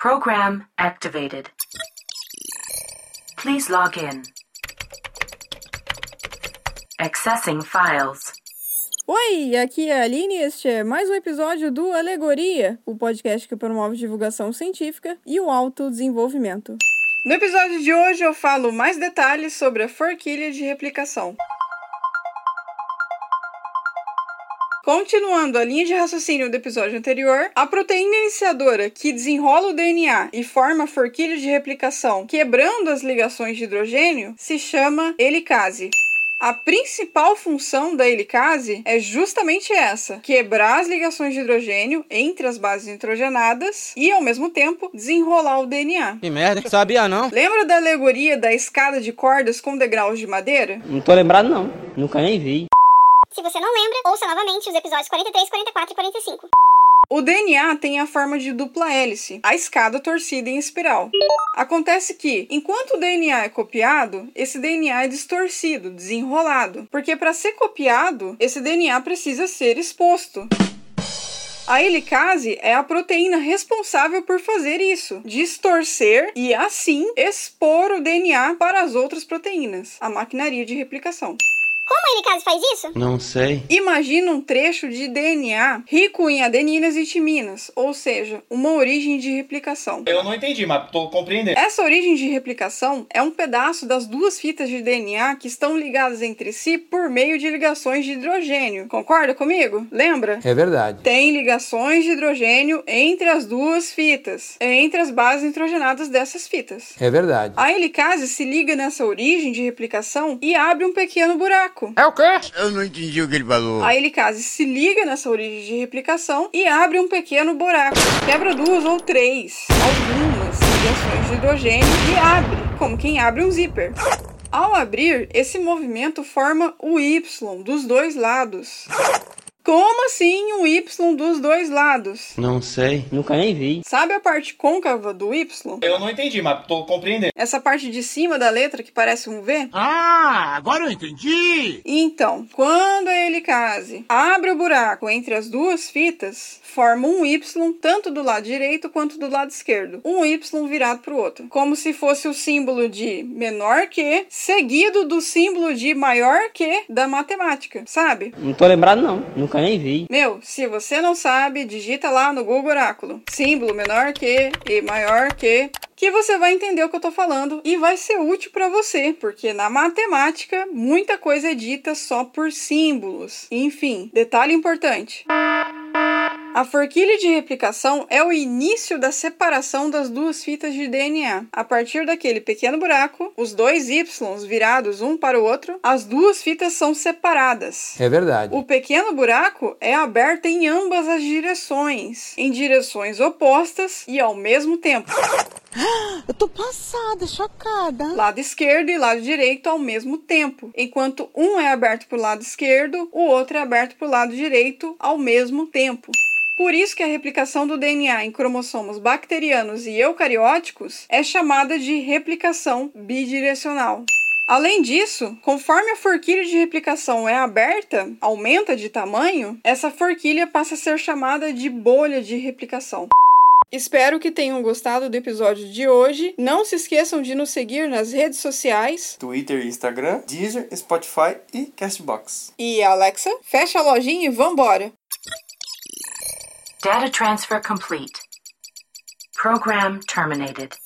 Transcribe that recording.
Program activated. Please log in. Accessing files. Oi, aqui é a Aline e este é mais um episódio do Alegoria, o podcast que promove divulgação científica e o autodesenvolvimento. No episódio de hoje eu falo mais detalhes sobre a forquilha de replicação. Continuando a linha de raciocínio do episódio anterior, a proteína iniciadora que desenrola o DNA e forma a forquilha de replicação, quebrando as ligações de hidrogênio, se chama helicase. A principal função da helicase é justamente essa: quebrar as ligações de hidrogênio entre as bases nitrogenadas e, ao mesmo tempo, desenrolar o DNA. Que merda, sabia não? Lembra da alegoria da escada de cordas com degraus de madeira? Não tô lembrado não, nunca nem vi. Se você não lembra, ouça novamente os episódios 43, 44 e 45. O DNA tem a forma de dupla hélice, a escada torcida em espiral. Acontece que, enquanto o DNA é copiado, esse DNA é distorcido, desenrolado, porque para ser copiado, esse DNA precisa ser exposto. A helicase é a proteína responsável por fazer isso, distorcer e assim expor o DNA para as outras proteínas, a maquinaria de replicação. Como a helicase faz isso? Não sei. Imagina um trecho de DNA rico em adeninas e timinas, ou seja, uma origem de replicação. Eu não entendi, mas tô compreendendo. Essa origem de replicação é um pedaço das duas fitas de DNA que estão ligadas entre si por meio de ligações de hidrogênio. Concorda comigo? Lembra? É verdade. Tem ligações de hidrogênio entre as duas fitas, entre as bases nitrogenadas dessas fitas. É verdade. A helicase se liga nessa origem de replicação e abre um pequeno buraco. É o quê? Eu não entendi o que ele falou. A helicase se liga nessa origem de replicação e abre um pequeno buraco. Quebra duas ou três, algumas ligações de hidrogênio e abre, como quem abre um zíper. Ao abrir, esse movimento forma o Y dos dois lados. Como assim um Y dos dois lados? Não sei. Nunca nem vi. Sabe a parte côncava do Y? Eu não entendi, mas tô compreendendo. Essa parte de cima da letra que parece um V? Ah, agora eu entendi. Então, quando a helicase abre o buraco entre as duas fitas, forma um Y tanto do lado direito quanto do lado esquerdo. Um Y virado para o outro. Como se fosse o símbolo de menor que, seguido do símbolo de maior que da matemática, sabe? Não tô lembrado não, nunca nem vi. Meu, se você não sabe, digita lá no Google Oráculo. Símbolo menor que e maior que que você vai entender o que eu tô falando e vai ser útil para você, porque na matemática muita coisa é dita só por símbolos. Enfim, detalhe importante. A forquilha de replicação é o início da separação das duas fitas de DNA. A partir daquele pequeno buraco, os dois Y virados um para o outro, as duas fitas são separadas. É verdade. O pequeno buraco é aberto em ambas as direções, em direções opostas e ao mesmo tempo. Eu tô passada, chocada. Lado esquerdo e lado direito ao mesmo tempo. Enquanto um é aberto para o lado esquerdo, o outro é aberto para o lado direito ao mesmo tempo. Por isso que a replicação do DNA em cromossomos bacterianos e eucarióticos é chamada de replicação bidirecional. Além disso, conforme a forquilha de replicação é aberta, aumenta de tamanho, essa forquilha passa a ser chamada de bolha de replicação. Espero que tenham gostado do episódio de hoje. Não se esqueçam de nos seguir nas redes sociais. Twitter Instagram, Deezer, Spotify e Castbox. E Alexa, fecha a lojinha e vambora! Data transfer complete. Program terminated.